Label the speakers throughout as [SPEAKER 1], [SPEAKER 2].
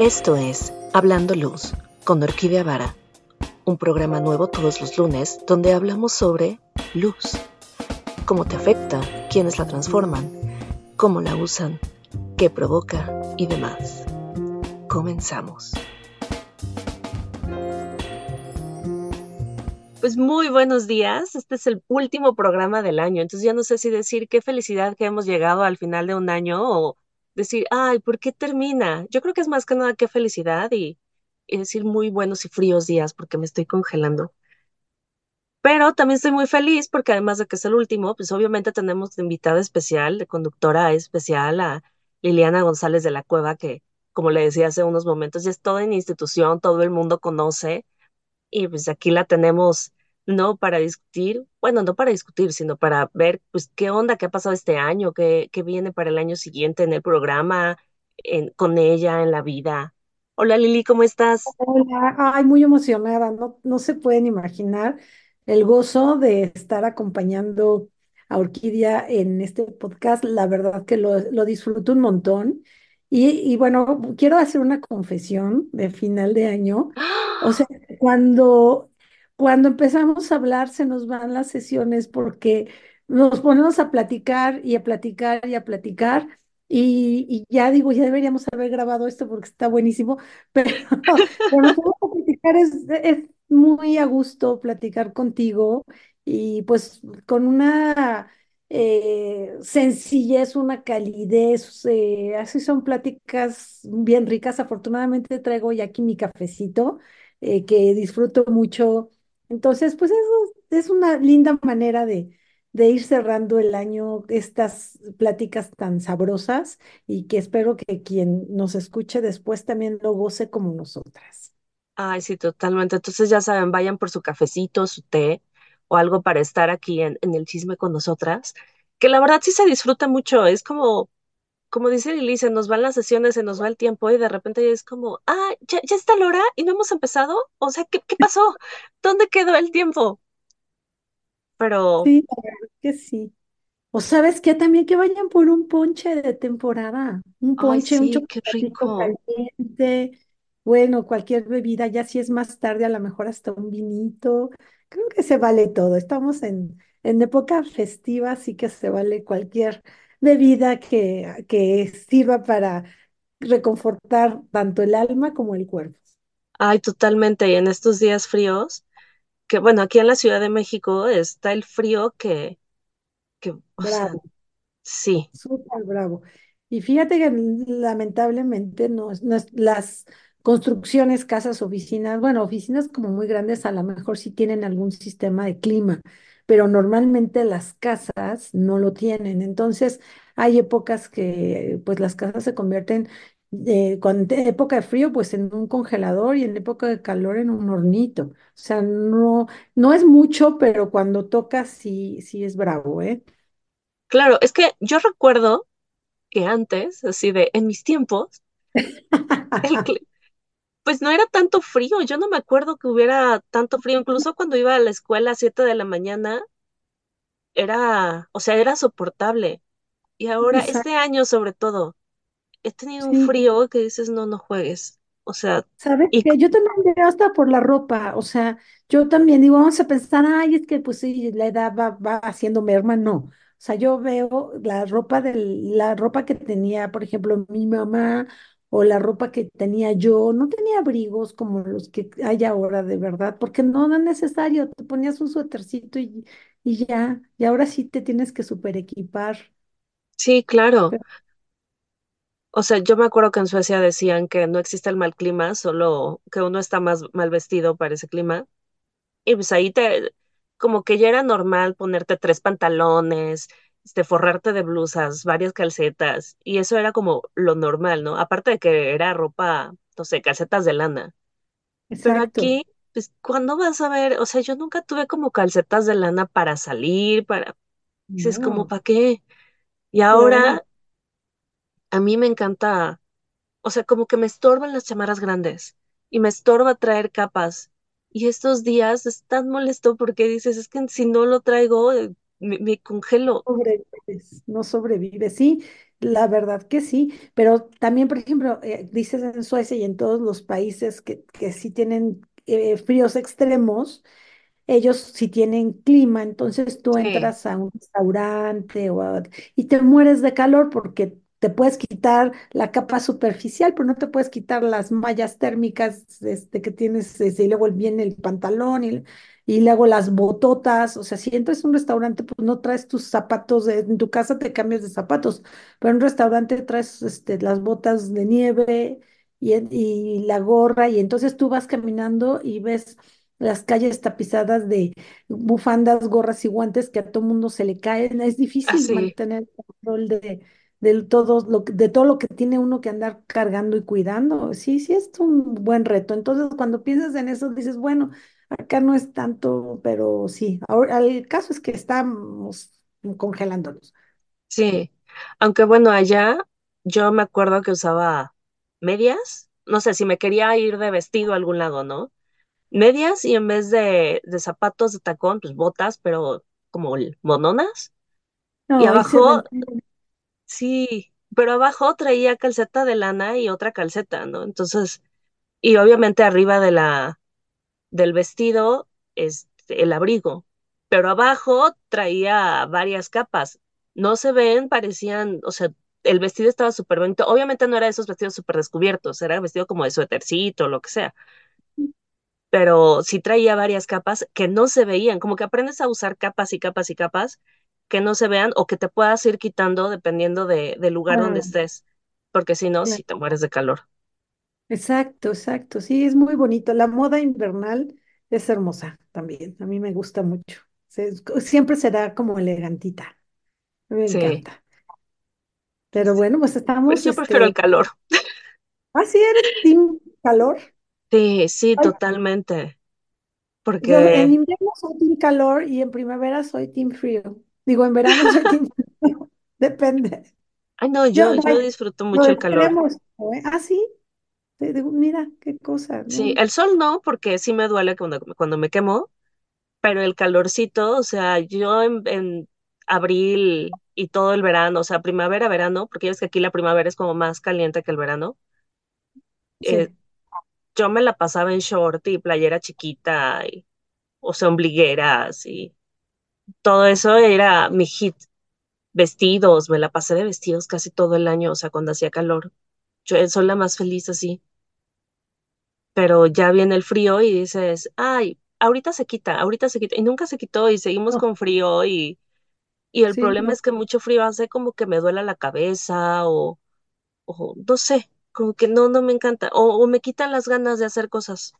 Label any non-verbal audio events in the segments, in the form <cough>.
[SPEAKER 1] Esto es Hablando Luz con Orquídea Vara, un programa nuevo todos los lunes donde hablamos sobre luz, cómo te afecta, quiénes la transforman, cómo la usan, qué provoca y demás. Comenzamos. Pues muy buenos días. Este es el último programa del año, entonces ya no sé si decir qué felicidad que hemos llegado al final de un año o decir, ay, ¿por qué termina? Yo creo que es más que nada qué felicidad y, y decir muy buenos y fríos días porque me estoy congelando. Pero también estoy muy feliz porque además de que es el último, pues obviamente tenemos de invitada especial, de conductora especial a Liliana González de la Cueva, que como le decía hace unos momentos, ya es toda en institución, todo el mundo conoce y pues aquí la tenemos, ¿no? Para discutir, bueno, no para discutir, sino para ver, pues, qué onda, qué ha pasado este año, qué, qué viene para el año siguiente en el programa, en, con ella, en la vida. Hola Lili, ¿cómo estás?
[SPEAKER 2] Hola, ay, muy emocionada, no, no se pueden imaginar el gozo de estar acompañando a Orquídea en este podcast, la verdad que lo, lo disfruto un montón. Y, y bueno, quiero hacer una confesión de final de año. <gasps> O sea, cuando, cuando empezamos a hablar se nos van las sesiones porque nos ponemos a platicar y a platicar y a platicar. Y, ya digo, ya deberíamos haber grabado esto porque está buenísimo, <laughs> pero vamos a platicar, es, es muy a gusto platicar contigo y pues con una eh, sencillez, una calidez, eh, así son pláticas bien ricas. Afortunadamente traigo ya aquí mi cafecito eh, que disfruto mucho. Entonces, pues eso es una linda manera de, de ir cerrando el año, estas pláticas tan sabrosas y que espero que quien nos escuche después también lo goce como nosotras.
[SPEAKER 1] Ay, sí, totalmente. Entonces ya saben, vayan por su cafecito, su té o algo para estar aquí en, en el chisme con nosotras, que la verdad sí se disfruta mucho. Es como, como dice Lili, se nos van las sesiones, se nos va el tiempo y de repente es como, ah, ya, ya está la hora y no hemos empezado. O sea, ¿qué, qué pasó? ¿Dónde quedó el tiempo? Pero,
[SPEAKER 2] Sí, que sí. O sabes que también que vayan por un ponche de temporada, un
[SPEAKER 1] ay,
[SPEAKER 2] ponche, un
[SPEAKER 1] sí, qué
[SPEAKER 2] chocolatito
[SPEAKER 1] rico.
[SPEAKER 2] caliente, bueno, cualquier bebida, ya si es más tarde, a lo mejor hasta un vinito. Creo que se vale todo. Estamos en, en época festiva, así que se vale cualquier bebida que, que sirva para reconfortar tanto el alma como el cuerpo.
[SPEAKER 1] Ay, totalmente. Y en estos días fríos, que bueno, aquí en la Ciudad de México está el frío que, que, o sea,
[SPEAKER 2] Bravo.
[SPEAKER 1] sí.
[SPEAKER 2] Súper bravo. Y fíjate que lamentablemente no, no es- las construcciones, casas, oficinas, bueno, oficinas como muy grandes a lo mejor sí tienen algún sistema de clima, pero normalmente las casas no lo tienen. Entonces hay épocas que pues las casas se convierten, eh, cuando en época de frío pues en un congelador y en época de calor en un hornito. O sea, no, no es mucho, pero cuando toca sí, sí es bravo, ¿eh?
[SPEAKER 1] Claro, es que yo recuerdo que antes, así de, en mis tiempos, el, <laughs> pues no era tanto frío. Yo no me acuerdo que hubiera tanto frío. Incluso cuando iba a la escuela a 7 de la mañana, era, o sea, era soportable. Y ahora, este año sobre todo, he tenido un frío que dices, no, no juegues. O sea,
[SPEAKER 2] ¿Sabes
[SPEAKER 1] y
[SPEAKER 2] qué? Yo también veo hasta por la ropa, o sea, yo también digo, vamos a pensar, ay, es que pues sí, la edad va, va haciendo merma, no. O sea, yo veo la ropa del, la ropa que tenía, por ejemplo, mi mamá o la ropa que tenía yo, no tenía abrigos como los que hay ahora de verdad, porque no, no es necesario, te ponías un suétercito y, y ya, y ahora sí te tienes que super equipar.
[SPEAKER 1] sí, claro. O sea, yo me acuerdo que en Suecia decían que no existe el mal clima, solo que uno está más mal vestido para ese clima. Y pues ahí te, como que ya era normal ponerte tres pantalones, este, forrarte de blusas, varias calcetas, y eso era como lo normal, ¿no? Aparte de que era ropa, no sé, calcetas de lana. Pero
[SPEAKER 2] Exacto.
[SPEAKER 1] aquí, pues, ¿cuándo vas a ver? O sea, yo nunca tuve como calcetas de lana para salir, para, dices, como, ¿para qué? Y ahora a mí me encanta, o sea, como que me estorban las chamarras grandes y me estorba traer capas. Y estos días es tan molesto porque dices, es que si no lo traigo, me, me congelo.
[SPEAKER 2] sobrevives, no sobrevives. Sí, La verdad que sí, pero también, por ejemplo, eh, dices en Suecia y en todos los países que, que sí tienen eh, fríos extremos, ellos sí tienen clima, entonces tú
[SPEAKER 1] Sí,
[SPEAKER 2] entras a un restaurante o a- y te mueres de calor porque te puedes quitar la capa superficial, pero no te puedes quitar las mallas térmicas este, que tienes, este, y luego viene el pantalón y, y luego las bototas, o sea, si entras a un restaurante, pues no traes tus zapatos, de- en tu casa te cambias de zapatos, pero en un restaurante traes este, las botas de nieve y, y la gorra y entonces tú vas caminando y ves las calles tapizadas de bufandas, gorras y guantes que a todo mundo se le caen. Es difícil
[SPEAKER 1] así.
[SPEAKER 2] mantener el control de, de todo lo, que- de todo lo que tiene uno que andar cargando y cuidando. Sí, sí, es un buen reto. Entonces, cuando piensas en eso, dices, bueno, acá no es tanto, pero sí. Ahora, el caso es que estamos congelándonos.
[SPEAKER 1] Sí, aunque bueno, allá yo me acuerdo que usaba medias, no sé si me quería ir de vestido a algún lado, ¿no? Medias y en vez de, de zapatos de tacón, pues botas, pero como mononas. Y
[SPEAKER 2] No, y se
[SPEAKER 1] abajo, sí, pero abajo traía calceta de lana y otra calceta, ¿no? Entonces, y obviamente arriba de la, del vestido, este, el abrigo, pero abajo traía varias capas. No se ven, parecían, o sea, el vestido estaba súper bonito. Obviamente no era de esos vestidos súper descubiertos, era vestido como de suétercito, lo que sea, pero sí traía varias capas que no se veían, como que aprendes a usar capas y capas y capas que no se vean o que te puedas ir quitando dependiendo de, del lugar donde estés, porque si no, sí te mueres de calor.
[SPEAKER 2] Exacto, exacto. Sí, es muy bonito. La moda invernal es hermosa también. A mí me gusta mucho. Se- siempre será como elegantita. Me
[SPEAKER 1] Sí,
[SPEAKER 2] encanta. Pero bueno, pues
[SPEAKER 1] Pues
[SPEAKER 2] estamos,
[SPEAKER 1] yo prefiero el
[SPEAKER 2] este,
[SPEAKER 1] calor. <laughs>
[SPEAKER 2] ah, sí, eres team calor.
[SPEAKER 1] Sí, sí,
[SPEAKER 2] Ay,
[SPEAKER 1] totalmente.
[SPEAKER 2] yo en
[SPEAKER 1] Porque,
[SPEAKER 2] invierno soy team calor y en primavera soy team frío. Digo, en verano soy team <laughs> frío. <laughs> Depende.
[SPEAKER 1] ay no,
[SPEAKER 2] Yo,
[SPEAKER 1] yo, disfruto
[SPEAKER 2] lo
[SPEAKER 1] mucho el calor.
[SPEAKER 2] ¿eh? Ah, sí. Digo, mira, qué cosa,
[SPEAKER 1] Sí, el sol no, porque sí me duele cuando, cuando me quemo, pero el calorcito, o sea, yo en, en abril y todo el verano, o sea, primavera, verano, porque ya ves que aquí la primavera es como más caliente que el verano, eh, yo me la pasaba en short y playera chiquita, y, o sea, ombligueras y todo eso era mi hit. Vestidos, me la pasé de vestidos casi todo el año, o sea, cuando hacía calor. Yo soy la más feliz así. Pero ya viene el frío y dices, ay, ahorita se quita, ahorita se quita, y nunca se quitó y seguimos
[SPEAKER 2] no,
[SPEAKER 1] con frío y, y el
[SPEAKER 2] sí,
[SPEAKER 1] problema
[SPEAKER 2] no.
[SPEAKER 1] es que mucho frío hace como que me duela la cabeza o, o no sé, como que no, no me encanta, o, o me quitan las ganas de hacer cosas.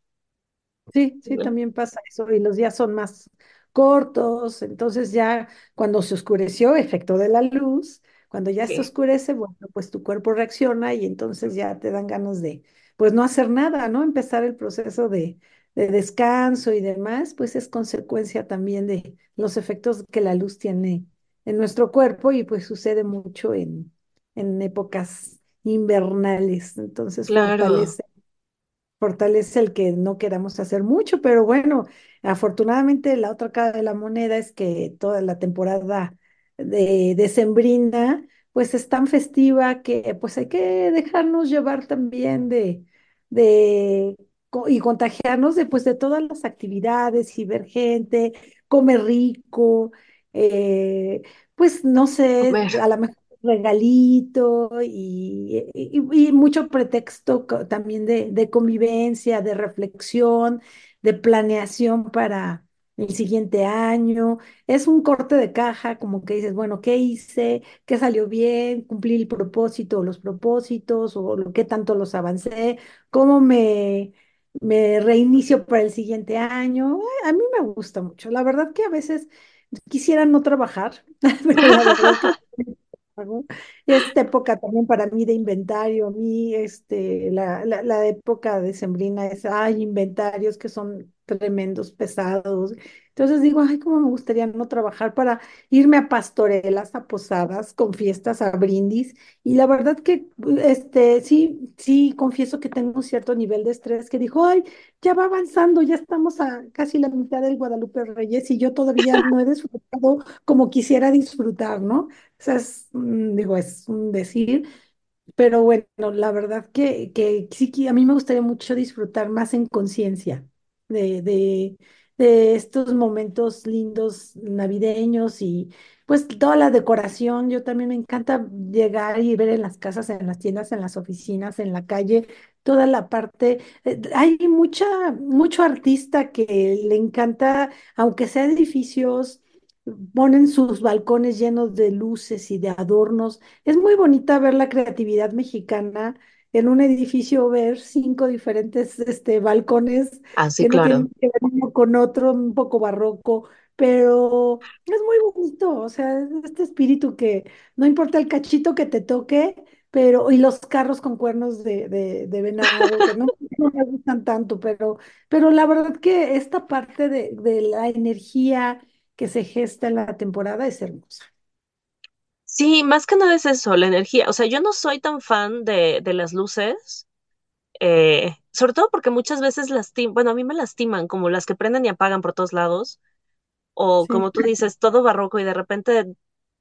[SPEAKER 2] Sí, sí,
[SPEAKER 1] ¿no?
[SPEAKER 2] también pasa eso y los días son más cortos, entonces ya cuando se oscureció, efecto de la luz, cuando ya se oscurece, bueno, pues tu cuerpo reacciona y entonces ya te dan ganas de, pues no hacer nada, ¿no? Empezar el proceso de, de descanso y demás, pues es consecuencia también de los efectos que la luz tiene en nuestro cuerpo y pues sucede mucho en, en épocas invernales, entonces
[SPEAKER 1] claro,
[SPEAKER 2] fortalece fortalece el que no queramos hacer mucho, pero bueno, afortunadamente la otra cara de la moneda es que toda la temporada de decembrina pues es tan festiva que pues hay que dejarnos llevar también de, de y contagiarnos de pues de todas las actividades y ver gente, comer rico, eh, pues no sé, a lo mejor regalito y, y- y mucho pretexto también de, de convivencia, de reflexión, de planeación para el siguiente año. Es un corte de caja, como que dices, bueno, ¿qué hice? ¿Qué salió bien? ¿Cumplí el propósito los propósitos? ¿O lo, qué tanto los avancé? ¿Cómo me, me reinicio para el siguiente año? Ay, A mí me gusta mucho. La verdad que a veces quisiera no trabajar, <laughs> que. Esta época también para mí de inventario, a mí este, la, la, la época decembrina es, hay inventarios que son tremendos, pesados. Entonces digo, ay, cómo me gustaría no trabajar para irme a pastorelas, a posadas, con fiestas, a brindis. Y la verdad que, este, sí, sí, confieso que tengo un cierto nivel de estrés que dijo, ay, ya va avanzando, ya estamos a casi la mitad del Guadalupe Reyes y yo todavía no he disfrutado como quisiera disfrutar, ¿no? O sea, es, mm, digo, es un decir, pero bueno, la verdad que, que sí que a mí me gustaría mucho disfrutar más en conciencia de, de, de estos momentos lindos navideños y pues toda la decoración. Yo también me encanta llegar y ver en las casas, en las tiendas, en las oficinas, en la calle, toda la parte. eh, Hay mucha, mucho artista que le encanta, aunque sea edificios, ponen sus balcones llenos de luces y de adornos es muy bonita ver la creatividad mexicana en un edificio, ver cinco diferentes este, balcones
[SPEAKER 1] Ah, sí,
[SPEAKER 2] que no
[SPEAKER 1] claro.
[SPEAKER 2] tienen que ver uno con otro, un poco barroco, pero es muy bonito, o sea, es este espíritu que no importa el cachito que te toque, pero, y los carros con cuernos de, de, de venado, que no, <laughs> no me gustan tanto, pero, pero la verdad que esta parte de, de la energía que se gesta en la temporada es hermosa.
[SPEAKER 1] Sí, más que nada es eso, la energía. O sea, yo no soy tan fan de, de las luces, eh, sobre todo porque muchas veces lastiman, bueno, a mí me lastiman, como las que prenden y apagan por todos lados, o
[SPEAKER 2] Sí,
[SPEAKER 1] como tú dices, todo barroco y de repente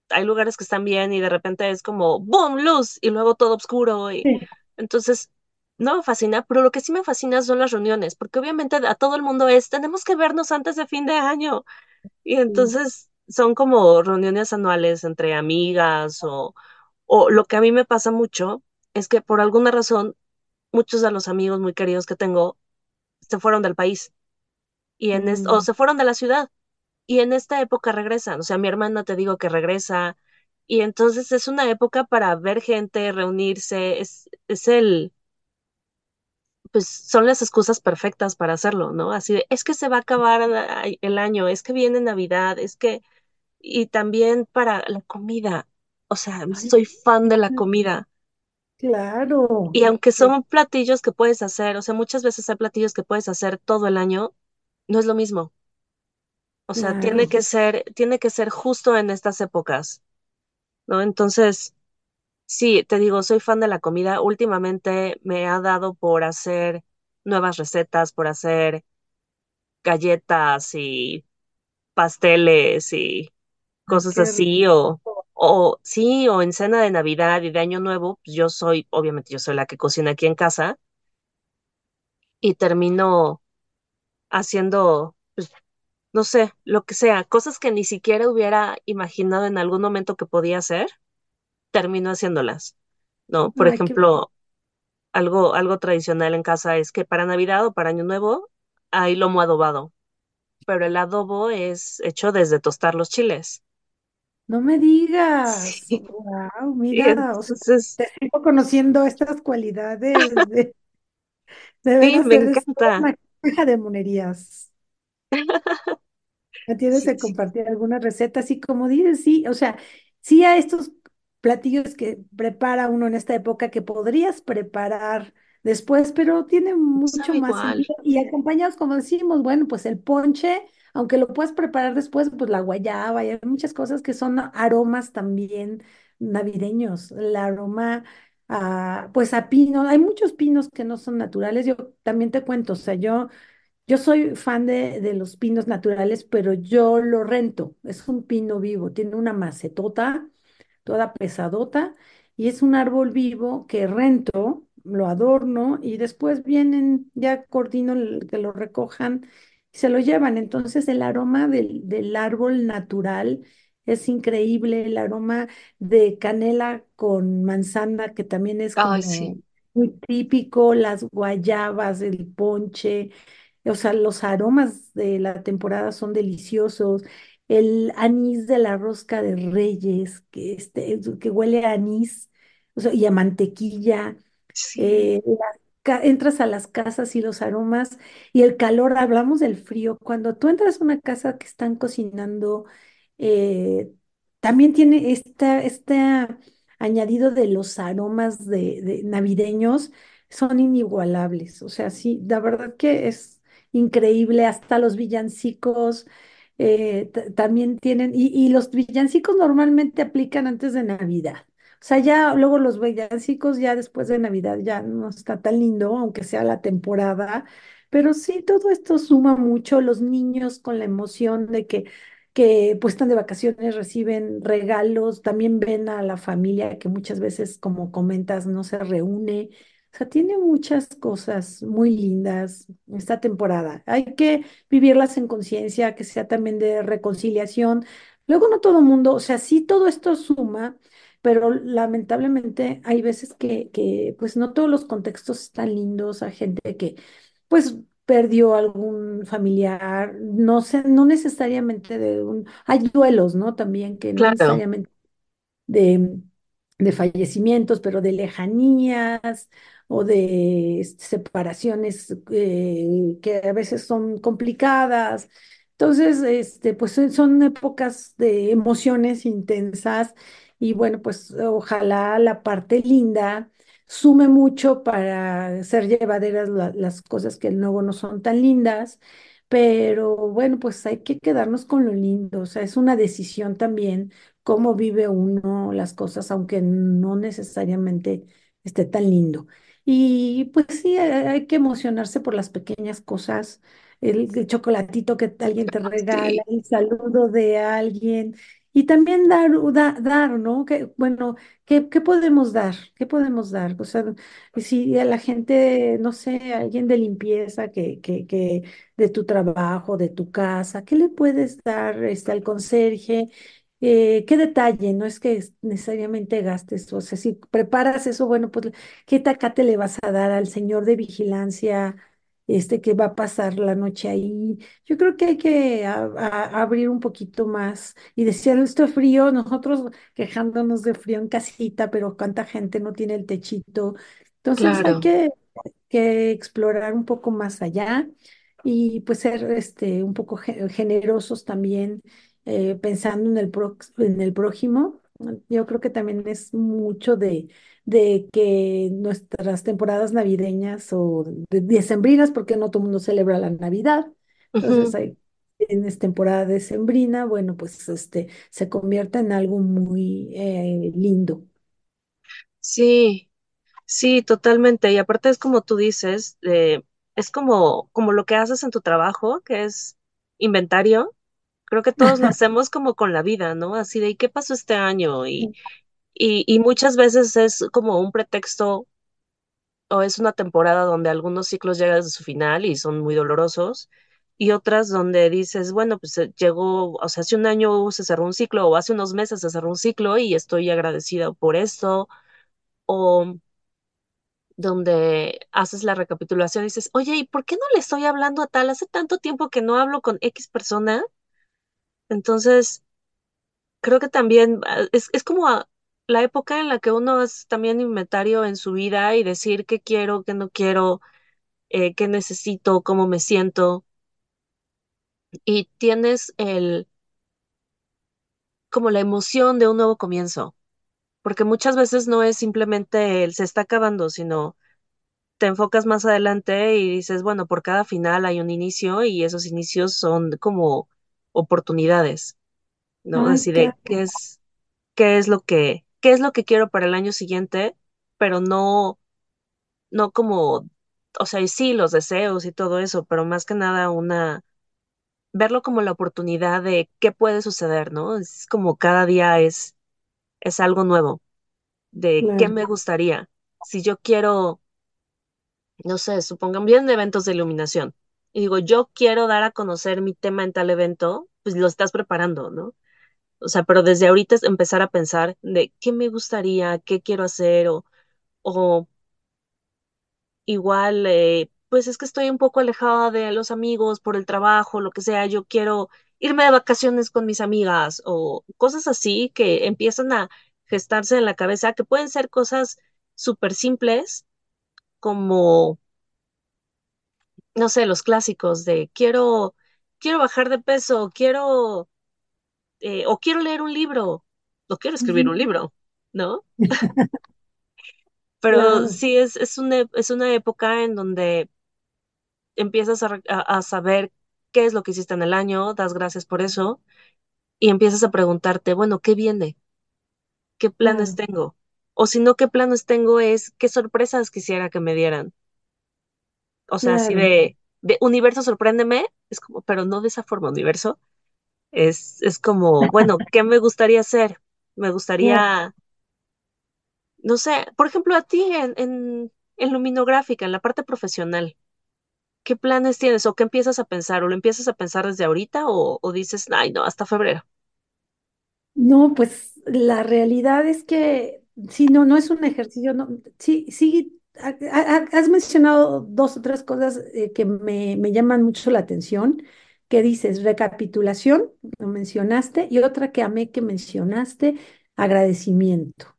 [SPEAKER 1] hay lugares que están bien y de repente es como ¡boom! luz y luego todo oscuro y
[SPEAKER 2] sí,
[SPEAKER 1] entonces no me fascina, pero lo que sí me fascina son las reuniones, porque obviamente a todo el mundo es, tenemos que vernos antes de fin de año y entonces son como reuniones anuales entre amigas o, o lo que a mí me pasa mucho es que por alguna razón muchos de los amigos muy queridos que tengo se fueron del país y en o
[SPEAKER 2] Mm,
[SPEAKER 1] se fueron de la ciudad y en esta época regresan, o sea, mi hermana te digo que regresa, y entonces es una época para ver gente, reunirse, es, es el, pues son las excusas perfectas para hacerlo, ¿no? Así de, es que se va a acabar el año, es que viene Navidad, es que, y también para la comida, o sea, soy fan de la comida.
[SPEAKER 2] claro,
[SPEAKER 1] Y aunque son platillos que puedes hacer, o sea, muchas veces hay platillos que puedes hacer todo el año, no es lo mismo. O sea, tiene que ser, tiene que ser justo en estas épocas, ¿no? Entonces, Sí, te digo, soy fan de la comida. Últimamente me ha dado por hacer nuevas recetas, por hacer galletas y pasteles y cosas
[SPEAKER 2] qué
[SPEAKER 1] así, o,
[SPEAKER 2] rico.
[SPEAKER 1] o sí, o en cena de Navidad y de Año Nuevo, pues yo soy, obviamente yo soy la que cocina aquí en casa y termino haciendo, pues, no sé, lo que sea, cosas que ni siquiera hubiera imaginado en algún momento que podía hacer, termino haciéndolas, ¿no? Por
[SPEAKER 2] Ay, qué
[SPEAKER 1] ejemplo, algo, algo tradicional en casa es que para Navidad o para Año Nuevo hay lomo adobado, pero el adobo es hecho desde tostar los chiles.
[SPEAKER 2] No me digas.
[SPEAKER 1] Sí,
[SPEAKER 2] Wow, mira, o sea, te sigo conociendo estas cualidades. <laughs> De, de
[SPEAKER 1] sí, me encanta.
[SPEAKER 2] una caja de monerías. <laughs> Tienes que compartir algunas recetas y como dices, sí, o sea, sí a estos platillos que prepara uno en esta época que podrías preparar después, pero tiene mucho
[SPEAKER 1] sabe
[SPEAKER 2] más
[SPEAKER 1] igual.
[SPEAKER 2] Y acompañados, como decimos, bueno, pues el ponche, aunque lo puedas preparar después, pues la guayaba y hay muchas cosas que son aromas también navideños. El aroma a, pues a pino, hay muchos pinos que no son naturales. Yo también te cuento, o sea, yo yo soy fan de, de los pinos naturales, pero yo lo rento. Es un pino vivo, tiene una macetota, toda pesadota, y es un árbol vivo que rento, lo adorno y después vienen, ya coordino que lo recojan se lo llevan. Entonces el aroma del, del árbol natural es increíble, el aroma de canela con manzana, que también es
[SPEAKER 1] Ay, sí,
[SPEAKER 2] como muy típico, las guayabas, el ponche. O sea, los aromas de la temporada son deliciosos. El anís de la rosca de Reyes, que, este, que huele a anís, o sea, y a mantequilla.
[SPEAKER 1] sí,
[SPEAKER 2] eh, las entras a las casas y los aromas y el calor, hablamos del frío. Cuando tú entras a una casa que están cocinando, eh, también tiene esta, este añadido de los aromas de, de navideños, son inigualables. O sea, sí, la verdad que es increíble, hasta los villancicos eh, ta- también tienen, y los villancicos normalmente aplican antes de Navidad. Sea, ya luego los villancicos ya después de Navidad ya no está tan lindo, aunque sea la temporada, pero sí, todo esto suma mucho, los niños con la emoción de que que pues están de vacaciones, reciben regalos, también ven a la familia que muchas veces, como comentas, no se reúne. O sea, tiene muchas cosas muy lindas esta temporada. Hay que vivirlas en conciencia, que sea también de reconciliación. Luego no todo mundo, o sea, sí todo esto suma, pero lamentablemente hay veces que, que pues no todos los contextos están lindos, hay gente que pues perdió algún familiar, no sé, no necesariamente de un, hay duelos, ¿no? También que no
[SPEAKER 1] Claro,
[SPEAKER 2] necesariamente de, de fallecimientos, pero de lejanías o de este, separaciones eh, que a veces son complicadas. Entonces, este, pues son épocas de emociones intensas y bueno, pues ojalá la parte linda sume mucho para ser llevaderas la- las cosas que luego no son tan lindas, pero bueno, pues hay que quedarnos con lo lindo, o sea, es una decisión también cómo vive uno las cosas, aunque no necesariamente esté tan lindo. Y pues sí, hay que emocionarse por las pequeñas cosas, el, el chocolatito que alguien te <laughs> regala, el saludo de alguien. Y también dar, da- dar, ¿no? Que, bueno, ¿qué, qué podemos dar? ¿Qué podemos dar? O sea, si a la gente, no sé, alguien de limpieza que, que, que de tu trabajo, de tu casa, ¿qué le puedes dar este, al conserje? eh, qué detalle, no es que es- necesariamente gastes, o sea, si preparas eso, bueno, pues qué tacate le vas a dar al señor de vigilancia, este que va a pasar la noche ahí. Yo creo que hay que a- a- abrir un poquito más y decir, esto es frío, nosotros quejándonos de frío en casita, pero cuánta gente no tiene el techito. Entonces hay que, que explorar un poco más allá y pues ser este, un poco ge- generosos también eh, pensando en el, prox- en el prójimo. Yo creo que también es mucho de, de que nuestras temporadas navideñas o de, decembrinas, porque no todo el mundo celebra la Navidad, entonces
[SPEAKER 1] Ujú.
[SPEAKER 2] hay, en esta temporada decembrina, bueno, pues este, se convierte en algo muy eh, lindo.
[SPEAKER 1] Sí, sí, totalmente. Y aparte es como tú dices, eh, es como, como lo que haces en tu trabajo, que es inventario. Creo que todos <laughs> lo hacemos como con la vida, ¿no? Así de, ¿y qué pasó este año? Y, y, y muchas veces es como un pretexto o es una temporada donde algunos ciclos llegan a su final y son muy dolorosos, y otras donde dices, bueno, pues eh, llegó, o sea, hace un año se cerró un ciclo, o hace unos meses se cerró un ciclo y estoy agradecida por esto, o donde haces la recapitulación y dices, oye, ¿y por qué no le estoy hablando a tal? Hace tanto tiempo que no hablo con X persona, entonces creo que también ah, es, es como la época en la que uno es también inventario en su vida y decir qué quiero, qué no quiero eh, qué necesito, cómo me siento, y tienes el, como la emoción de un nuevo comienzo, porque muchas veces no es simplemente el se está acabando, sino te enfocas más adelante y dices, bueno, por cada final hay un inicio y esos inicios son como oportunidades, ¿no?
[SPEAKER 2] Ay,
[SPEAKER 1] Así de qué es, qué es lo que, qué es lo que quiero para el año siguiente, pero no, no como, o sea, sí, los deseos y todo eso, pero más que nada una verlo como la oportunidad de qué puede suceder, ¿no? Es como cada día es, es algo nuevo, de qué me gustaría. Si yo quiero, no sé, supongan bien eventos de iluminación, y digo, yo quiero dar a conocer mi tema en tal evento, pues lo estás preparando, ¿no? O sea, pero desde ahorita es empezar a pensar de qué me gustaría, qué quiero hacer, o, o Igual, eh, pues es que estoy un poco alejada de los amigos por el trabajo, lo que sea, yo quiero irme de vacaciones con mis amigas o cosas así que empiezan a gestarse en la cabeza, que pueden ser cosas súper simples, como, no sé, los clásicos de quiero, quiero bajar de peso, quiero, eh, o quiero leer un libro, o quiero escribir un libro, ¿no? <laughs> <laughs> Pero sí es, es una, es una época en donde empiezas a, a saber qué es lo que hiciste en el año, das gracias por eso y empiezas a preguntarte, bueno, ¿qué viene? ¿Qué planes tengo? O si no, ¿qué planes tengo es qué sorpresas quisiera que me dieran? O sea, así de, de universo, sorpréndeme, es como, pero no de esa forma, universo. Es, es como, bueno, <laughs> ¿qué me gustaría hacer? Me gustaría, no sé, por ejemplo, a ti en, en, en luminográfica, en la parte profesional, ¿qué planes tienes? ¿O qué empiezas a pensar? ¿O lo empiezas a pensar desde ahorita? ¿O, o dices, ay, no, hasta febrero?
[SPEAKER 2] No, pues la realidad es que sí, no, no es un ejercicio, no, sí, sí, ha- ha- has mencionado dos o tres cosas eh, que me, me llaman mucho la atención, que dices recapitulación, lo mencionaste, y otra que amé que mencionaste, agradecimiento.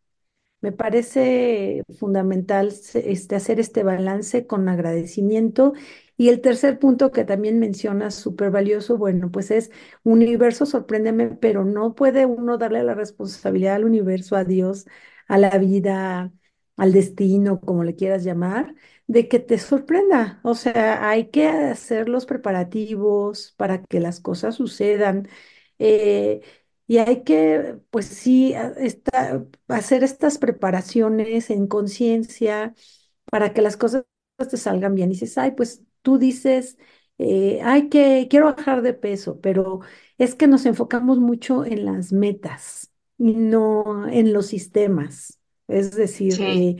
[SPEAKER 2] Me parece fundamental este, hacer este balance con agradecimiento. Y el tercer punto que también mencionas, súper valioso, bueno, pues es universo, sorpréndeme, pero no puede uno darle la responsabilidad al universo, a Dios, a la vida, al destino, como le quieras llamar, de que te sorprenda. O sea, hay que hacer los preparativos para que las cosas sucedan. Eh, y hay que, pues sí, esta- hacer estas preparaciones en conciencia para que las cosas te salgan bien. Y dices, ay, pues tú dices, eh, ay, que quiero bajar de peso, pero es que nos enfocamos mucho en las metas y no en los sistemas. Es decir,
[SPEAKER 1] Sí,
[SPEAKER 2] eh,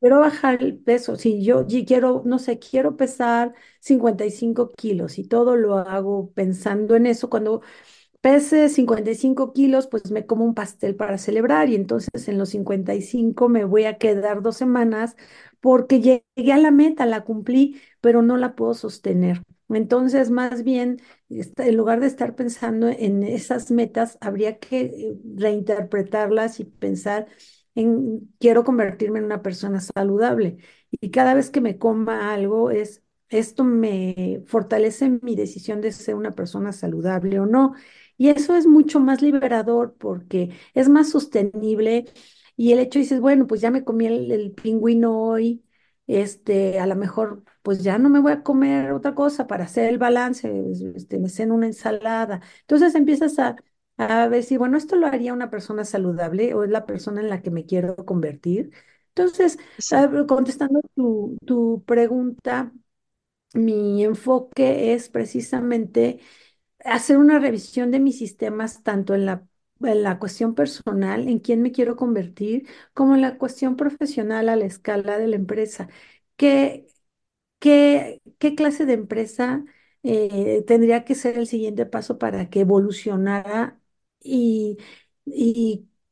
[SPEAKER 2] quiero bajar el peso. Si yo quiero, no sé, quiero pesar 55 kilos y todo lo hago pensando en eso, cuando pese 55 kilos, pues me como un pastel para celebrar y entonces en los 55 me voy a quedar dos semanas porque llegué a la meta, la cumplí, pero no la puedo sostener. Entonces, más bien, esta- en lugar de estar pensando en esas metas, habría que eh, reinterpretarlas y pensar en quiero convertirme en una persona saludable. Y cada vez que me coma algo es, esto me fortalece mi decisión de ser una persona saludable o no. Y eso es mucho más liberador porque es más sostenible y el hecho dices, bueno, pues ya me comí el, pingüino hoy, este, a lo mejor pues ya no me voy a comer otra cosa para hacer el balance, este, me ceno una ensalada. Entonces empiezas a, a decir, bueno, esto lo haría una persona saludable o es la persona en la que me quiero convertir. Entonces,
[SPEAKER 1] sí,
[SPEAKER 2] contestando tu, tu pregunta, mi enfoque es precisamente hacer una revisión de mis sistemas, tanto en la, en la cuestión personal, en quién me quiero convertir, como en la cuestión profesional a la escala de la empresa. ¿Qué, qué, qué clase de empresa eh, tendría que ser el siguiente paso para que evolucionara y,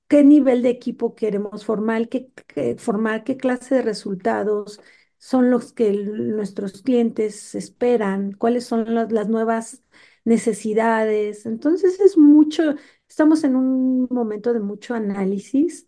[SPEAKER 2] qué nivel de equipo queremos formar, qué, formar, qué clase de resultados son los que nuestros clientes esperan, cuáles son las, nuevas necesidades. Entonces es mucho, estamos en un momento de mucho análisis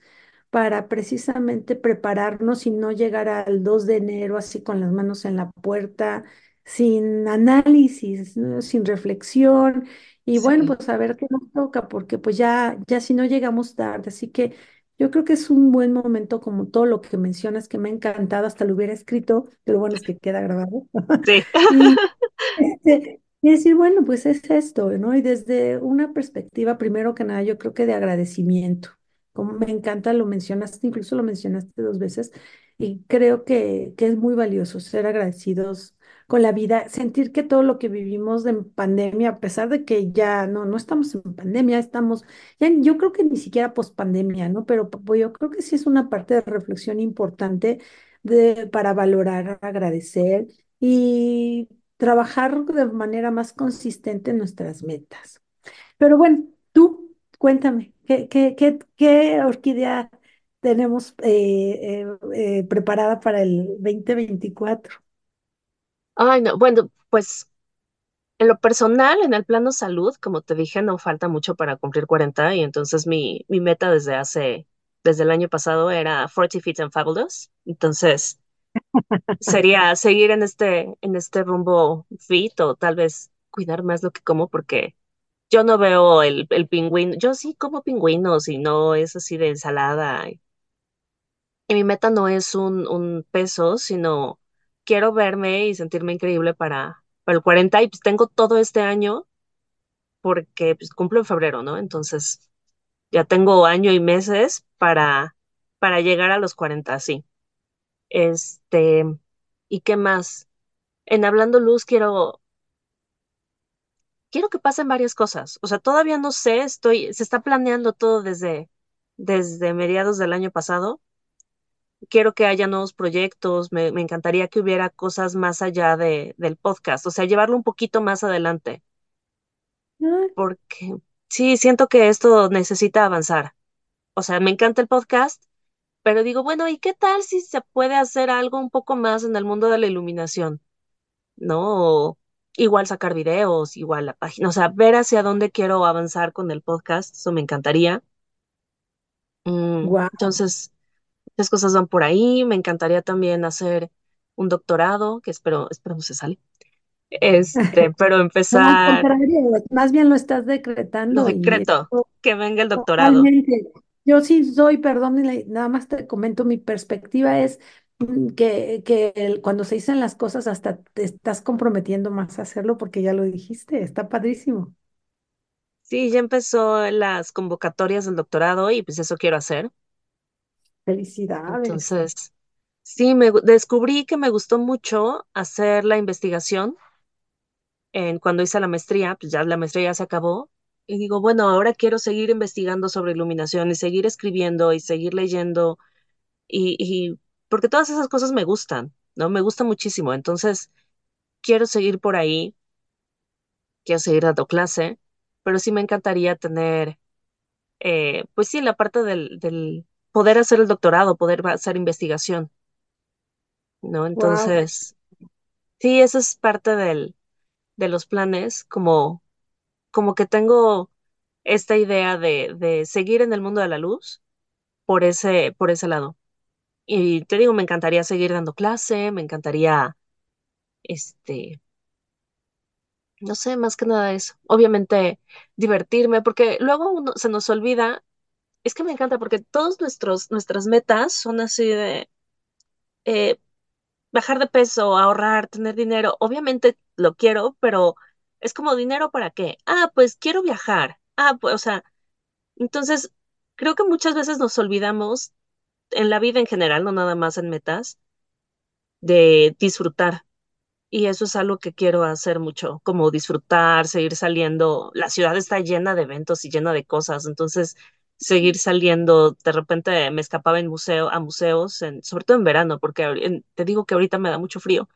[SPEAKER 2] para precisamente prepararnos y no llegar al 2 de enero así con las manos en la puerta, sin análisis. Sin reflexión. Y bueno,
[SPEAKER 1] sí.
[SPEAKER 2] pues a ver qué nos toca, porque pues ya, ya si no llegamos tarde. Así que yo creo que es un buen momento como todo lo que mencionas, que me ha encantado, hasta lo hubiera escrito, pero bueno, es que queda grabado.
[SPEAKER 1] Sí, <laughs>
[SPEAKER 2] Y este, y decir, bueno, pues es esto, ¿no? Y desde una perspectiva, primero que nada, yo creo que de agradecimiento. Como me encanta, lo mencionaste, incluso lo mencionaste dos veces, y creo que, que es muy valioso ser agradecidos con la vida, sentir que todo lo que vivimos en pandemia, a pesar de que ya no, no estamos en pandemia, estamos, ya, yo creo que ni siquiera pospandemia, ¿no? Pero pues, yo creo que sí es una parte de reflexión importante de, para valorar, agradecer. Y trabajar de manera más consistente en nuestras metas. Pero bueno, tú cuéntame, ¿qué, qué, qué, qué orquídea tenemos eh, eh, eh, preparada para el 2024?
[SPEAKER 1] Ay, no, bueno, pues en lo personal, en el plano salud, como te dije, no falta mucho para cumplir 40 y entonces mi, mi meta desde hace, desde el año pasado era 40 Fit and Fabulous. Entonces sería seguir en este, en este rumbo fit o tal vez cuidar más lo que como porque yo no veo el, el pingüino, yo sí como pingüinos y no es así de ensalada. Y mi meta no es un, un peso, sino quiero verme y sentirme increíble para, para el 40 y pues tengo todo este año porque pues cumplo en febrero, ¿no? Entonces ya tengo año y meses para, para llegar a los 40, sí. Este, ¿y qué más? En Hablando Luz quiero, quiero que pasen varias cosas. O sea, todavía no sé, estoy, se está planeando todo desde, desde mediados del año pasado. Quiero que haya nuevos proyectos, me, me encantaría que hubiera cosas más allá de, del podcast, o sea, llevarlo un poquito más adelante, porque sí, siento que esto necesita avanzar. O sea, me encanta el podcast, pero digo, bueno, ¿y qué tal si se puede hacer algo un poco más en el mundo de la iluminación? ¿No? O igual sacar videos, igual la página, o sea, ver hacia dónde quiero avanzar con el podcast, eso me encantaría. Mm,
[SPEAKER 2] guau.
[SPEAKER 1] entonces, las cosas van por ahí, me encantaría también hacer un doctorado, que espero, espero no se sale. Este, <laughs> pero
[SPEAKER 2] No,
[SPEAKER 1] empezar,
[SPEAKER 2] contrario, más bien lo estás
[SPEAKER 1] lo
[SPEAKER 2] decretando y
[SPEAKER 1] decreto, que venga el doctorado.
[SPEAKER 2] totalmente. Yo sí soy, perdón, nada más te comento, mi perspectiva es mm, que, que el- cuando se dicen las cosas hasta te estás comprometiendo más a hacerlo porque ya lo dijiste, está padrísimo.
[SPEAKER 1] Sí, ya empezó las convocatorias del doctorado y pues eso quiero hacer.
[SPEAKER 2] Felicidades.
[SPEAKER 1] Entonces, sí, me descubrí que me gustó mucho hacer la investigación en cuando hice la maestría, pues ya la maestría ya se acabó. Y digo, bueno, ahora quiero seguir investigando sobre iluminación y seguir escribiendo y seguir leyendo y, porque todas esas cosas me gustan, ¿no? Me gusta muchísimo. Entonces, quiero seguir por ahí, quiero seguir dando clase, pero sí me encantaría tener, eh, pues sí, la parte del poder hacer el doctorado, poder hacer investigación, ¿no?
[SPEAKER 2] Wow.
[SPEAKER 1] Entonces, sí, eso es parte del, de los planes, como, como que tengo esta idea de, de seguir en el mundo de la luz por ese, por ese lado. Y te digo, me encantaría seguir dando clase, me encantaría, este, no sé, más que nada eso. Obviamente, divertirme, porque luego uno se nos olvida, es que me encanta porque todos nuestros, nuestras metas son así de eh, bajar de peso, ahorrar, tener dinero. Obviamente lo quiero, pero es como dinero para qué? Ah, pues quiero viajar. Ah, pues, o sea, entonces creo que muchas veces nos olvidamos en la vida en general, no nada más en metas, de disfrutar. Y eso es algo que quiero hacer mucho, como disfrutar, seguir saliendo. La ciudad está llena de eventos y llena de cosas, entonces seguir saliendo. De repente me escapaba en museo, a museos, en, sobre todo en verano, porque en- te digo que ahorita me da mucho frío.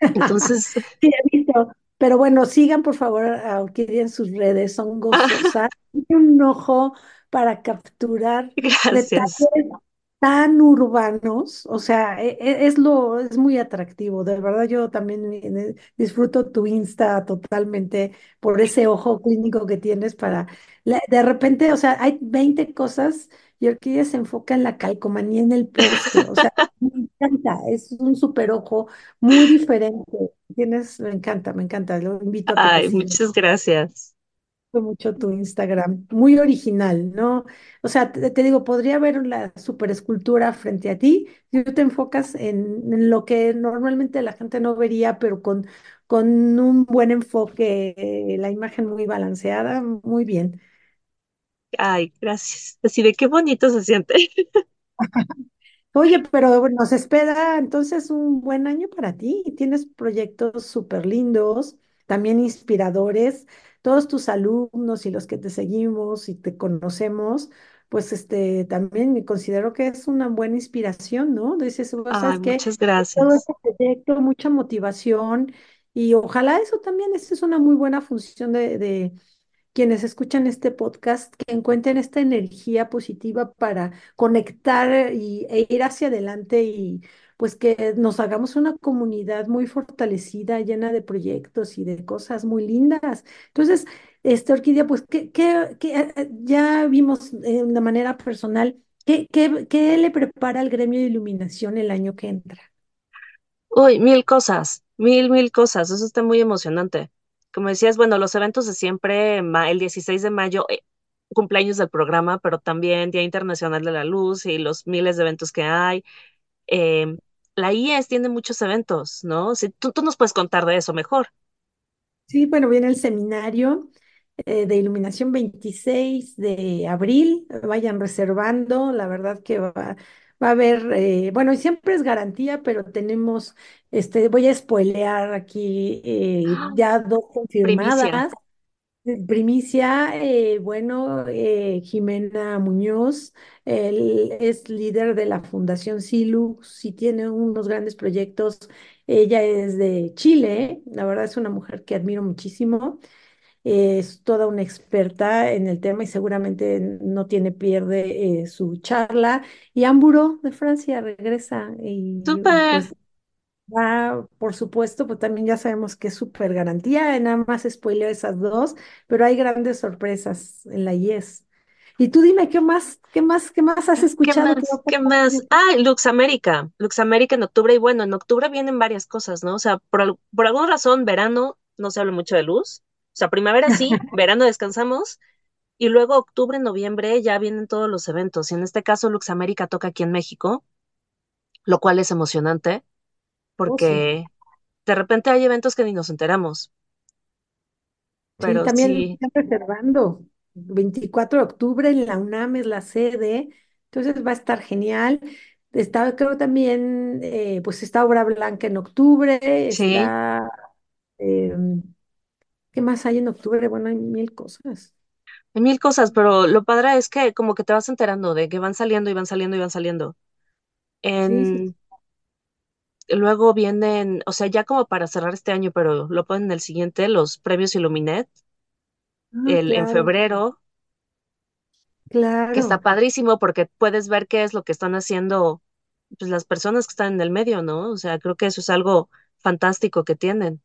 [SPEAKER 1] <laughs> Entonces,
[SPEAKER 2] Sí, he visto. Pero bueno, sigan por favor a Orquídea en sus redes, son <laughs> gozosas. Tiene un ojo para capturar detalles
[SPEAKER 1] gracias.
[SPEAKER 2] Tan urbanos, o sea, e- e- es, lo, es muy atractivo, de verdad yo también eh, disfruto tu Insta totalmente por ese ojo clínico que tienes para, de repente, o sea, hay 20 cosas y Orquídea se enfoca en la calcomanía en el poste, o sea, <laughs> me encanta, es un super ojo muy diferente, tienes, me encanta, me encanta, lo invito a que
[SPEAKER 1] Ay, muchas gracias.
[SPEAKER 2] Mucho tu Instagram, muy original, ¿no? O sea, te, te digo, podría haber la superescultura frente a ti si tú te enfocas en, en lo que normalmente la gente no vería, pero con, con un buen enfoque, eh, la imagen muy balanceada, muy bien.
[SPEAKER 1] Ay, gracias. Así de qué bonito se siente. <laughs>
[SPEAKER 2] Oye, pero nos espera entonces un buen año para ti. Tienes proyectos súper lindos, también inspiradores. Todos tus alumnos y los que te seguimos y te conocemos, pues este también me considero que es una buena inspiración, ¿no? Dices, "Bueno,
[SPEAKER 1] Ay,
[SPEAKER 2] ¿sabes qué?
[SPEAKER 1] muchas
[SPEAKER 2] Todo
[SPEAKER 1] gracias.
[SPEAKER 2] este proyecto, mucha motivación y ojalá eso también, esa es una muy buena función de, de quienes escuchan este podcast que encuentren esta energía positiva para conectar y, e ir hacia adelante y pues que nos hagamos una comunidad muy fortalecida, llena de proyectos y de cosas muy lindas. Entonces, este Orquídea, pues ¿qué, qué- qué, eh, eh, ya vimos de una manera personal, ¿qué, qué, qué le prepara al gremio de iluminación el año que entra?
[SPEAKER 1] Uy, mil cosas, mil, mil cosas. Eso está muy emocionante. Como decías, bueno, los eventos de siempre, el 16 de mayo, eh, cumpleaños del programa, pero también Día Internacional de la Luz y los miles de eventos que hay. Em, la IES tiene muchos eventos, ¿no? Si tú, tú nos puedes contar de eso mejor.
[SPEAKER 2] Sí, bueno, viene el seminario eh, de iluminación 26 de abril. Vayan reservando. La verdad que va, va a haber, eh, bueno, y siempre es garantía, pero tenemos, este, voy a spoilear aquí eh,
[SPEAKER 1] ¡Ah!
[SPEAKER 2] ya dos confirmadas. Primicia, eh, bueno, eh, Jimena Muñoz, él es líder de la Fundación Silux y tiene unos grandes proyectos. Ella es de Chile, la verdad es una mujer que admiro muchísimo. Es toda una experta en el tema y seguramente no tiene pierde eh, su charla. Y Amburo de Francia regresa y
[SPEAKER 1] Súper.
[SPEAKER 2] pues va, por supuesto, pues también ya sabemos que es súper garantía. Nada más spoileo esas dos, pero hay grandes sorpresas en la IES. Y tú dime, ¿qué más, qué más, qué más has
[SPEAKER 1] ¿Qué
[SPEAKER 2] escuchado va
[SPEAKER 1] más? ¿Qué más? Ah, Lux América. Lux América en octubre. Y bueno, en octubre vienen varias cosas, ¿no? O sea, por, por alguna razón, verano no se habla mucho de luz. O sea, primavera sí, <laughs> verano descansamos. Y luego octubre, noviembre ya vienen todos los eventos. Y en este caso, Lux América toca aquí en México, lo cual es emocionante
[SPEAKER 2] Oh, sí.
[SPEAKER 1] porque de repente hay eventos que ni nos enteramos.
[SPEAKER 2] Sí,
[SPEAKER 1] Pero
[SPEAKER 2] también
[SPEAKER 1] sí,
[SPEAKER 2] están reservando. 24 de octubre en la UNAM es la sede, entonces va a estar genial. Está, creo también, eh, pues está Obra Blanca en octubre,
[SPEAKER 1] sí,
[SPEAKER 2] está, em, ¿qué más hay en octubre? Bueno, hay mil cosas.
[SPEAKER 1] hay mil cosas, pero lo padre es que como que te vas enterando de que van saliendo y van saliendo y van saliendo.
[SPEAKER 2] Sí,
[SPEAKER 1] luego vienen, o sea, ya como para cerrar este año, pero lo ponen en el siguiente, los premios Illuminet,
[SPEAKER 2] Ah,
[SPEAKER 1] el, en
[SPEAKER 2] claro,
[SPEAKER 1] febrero, que está
[SPEAKER 2] claro.
[SPEAKER 1] padrísimo porque puedes ver qué es lo que están haciendo pues, las personas que están en el medio, ¿no? O sea, creo que eso es algo fantástico que tienen.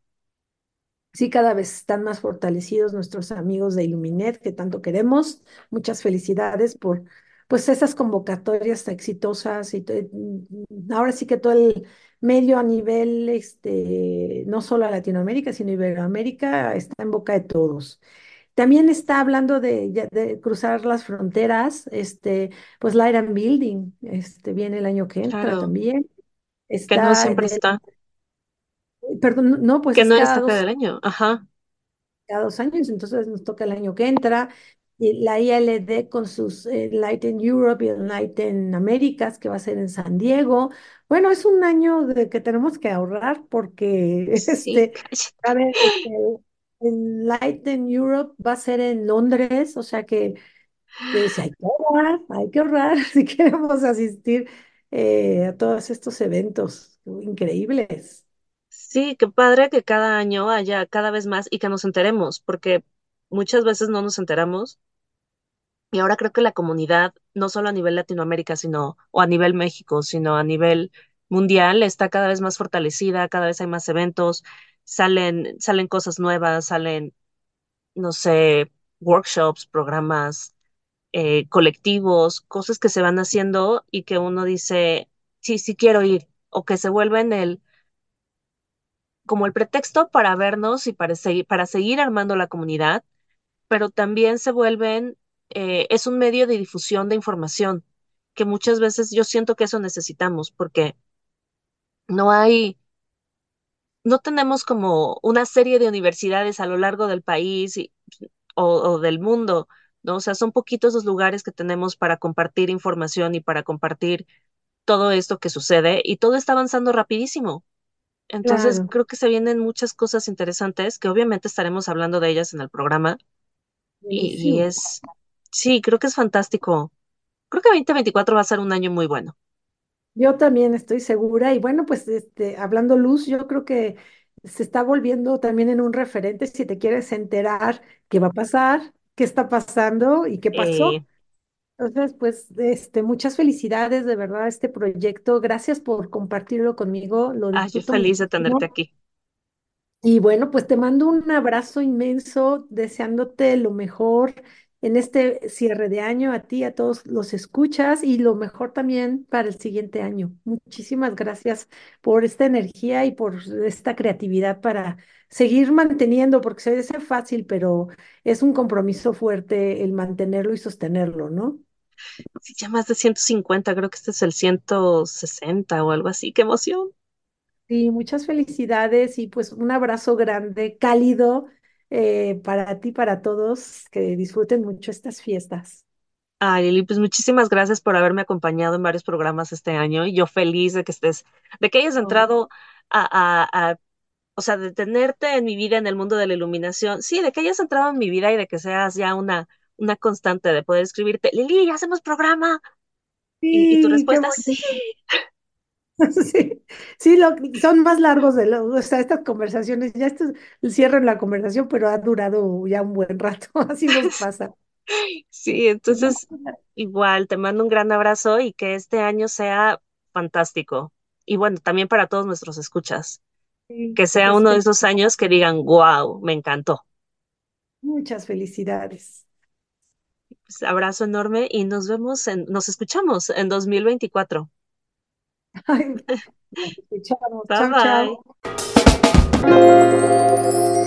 [SPEAKER 2] Sí, cada vez están más fortalecidos nuestros amigos de Iluminet, que tanto queremos. Muchas felicidades por pues esas convocatorias exitosas y mm, ahora sí que todo el medio a nivel, este, no solo a Latinoamérica, sino Iberoamérica, está en boca de todos. También está hablando de, cruzar las fronteras, este, pues Light and Building, este, viene el año que entra
[SPEAKER 1] Claro,
[SPEAKER 2] también.
[SPEAKER 1] que no siempre
[SPEAKER 2] de-
[SPEAKER 1] está,
[SPEAKER 2] perdón, no, pues
[SPEAKER 1] que
[SPEAKER 2] es
[SPEAKER 1] no está cada
[SPEAKER 2] dos
[SPEAKER 1] año. Ajá,
[SPEAKER 2] cada dos años, entonces nos toca el año que entra. Y la ILD con sus eh, Light in Europe y el Light in Americas, que va a ser en San Diego. Bueno, es un año de que tenemos que ahorrar porque <laughs>
[SPEAKER 1] sí,
[SPEAKER 2] este, a ver, este, el Light in Europe va a ser en Londres, o sea que pues, hay que ahorrar, hay que ahorrar <laughs> si queremos asistir eh, a todos estos eventos increíbles.
[SPEAKER 1] Sí, qué padre que cada año haya cada vez más y que nos enteremos, porque muchas veces no nos enteramos. Y ahora creo que la comunidad, no solo a nivel Latinoamérica, sino, o a nivel México, sino a nivel mundial, está cada vez más fortalecida, cada vez hay más eventos, salen, salen cosas nuevas, salen, no sé, workshops, programas, eh, colectivos, cosas que se van haciendo y que uno dice, sí, sí quiero ir, o que se vuelven el como el pretexto para vernos y para seguir, para seguir armando la comunidad, pero también se vuelven, eh, es un medio de difusión de información, que muchas veces yo siento que eso necesitamos, porque no hay, no tenemos como una serie de universidades a lo largo del país y- o, o del mundo, ¿no? O sea, son poquitos los lugares que tenemos para compartir información y para compartir todo esto que sucede y todo está avanzando rapidísimo. Entonces,
[SPEAKER 2] Claro,
[SPEAKER 1] creo que se vienen muchas cosas interesantes que obviamente estaremos hablando de ellas en el programa. Y, es, sí, creo que es fantástico. Creo que 2024 va a ser un año muy bueno.
[SPEAKER 2] Yo también estoy segura y bueno, pues este, hablando luz, yo creo que se está volviendo también en un referente si te quieres enterar qué va a pasar, qué está pasando y qué
[SPEAKER 1] Eh,
[SPEAKER 2] pasó. Entonces, pues este, muchas felicidades de verdad a este proyecto. Gracias por compartirlo conmigo, lo
[SPEAKER 1] ah, yo feliz de tenerte aquí.
[SPEAKER 2] Y bueno, pues te mando un abrazo inmenso, deseándote lo mejor en este cierre de año a ti, a todos los escuchas y lo mejor también para el siguiente año. Muchísimas gracias por esta energía y por esta creatividad para seguir manteniendo, porque se dice fácil, pero es un compromiso fuerte el mantenerlo y sostenerlo, ¿no?
[SPEAKER 1] Sí, ya más de 150, creo que este es el 160 o algo así. ¡Qué emoción!
[SPEAKER 2] Sí, muchas felicidades y pues un abrazo grande, cálido eh, para ti, para todos, que disfruten mucho estas fiestas.
[SPEAKER 1] Ay, Lili, pues muchísimas gracias por haberme acompañado en varios programas este año y yo feliz de que estés, de que hayas
[SPEAKER 2] Oh,
[SPEAKER 1] entrado a, a, a, o sea, de tenerte en mi vida en el mundo de la iluminación. Sí, de que hayas entrado en mi vida y de que seas ya una, una constante de poder escribirte, Lili, ya hacemos programa. Y, y tu respuesta, sí. <laughs>
[SPEAKER 2] Sí, sí, lo, son más largos de lo, o sea, estas conversaciones, ya esto de la conversación, pero ha durado ya un buen rato, <laughs> así nos <laughs> pasa.
[SPEAKER 1] Sí, entonces igual te mando un gran abrazo y que este año sea fantástico. Y bueno, también para todos nuestros escuchas,
[SPEAKER 2] sí,
[SPEAKER 1] que sea uno de esos años que digan, wow, me encantó.
[SPEAKER 2] muchas felicidades.
[SPEAKER 1] Pues, abrazo enorme y nos vemos en, nos escuchamos en 2024. <laughs>
[SPEAKER 2] Ay, nos escuchamos.
[SPEAKER 1] Bye
[SPEAKER 2] Chao,
[SPEAKER 1] bye.
[SPEAKER 2] chao.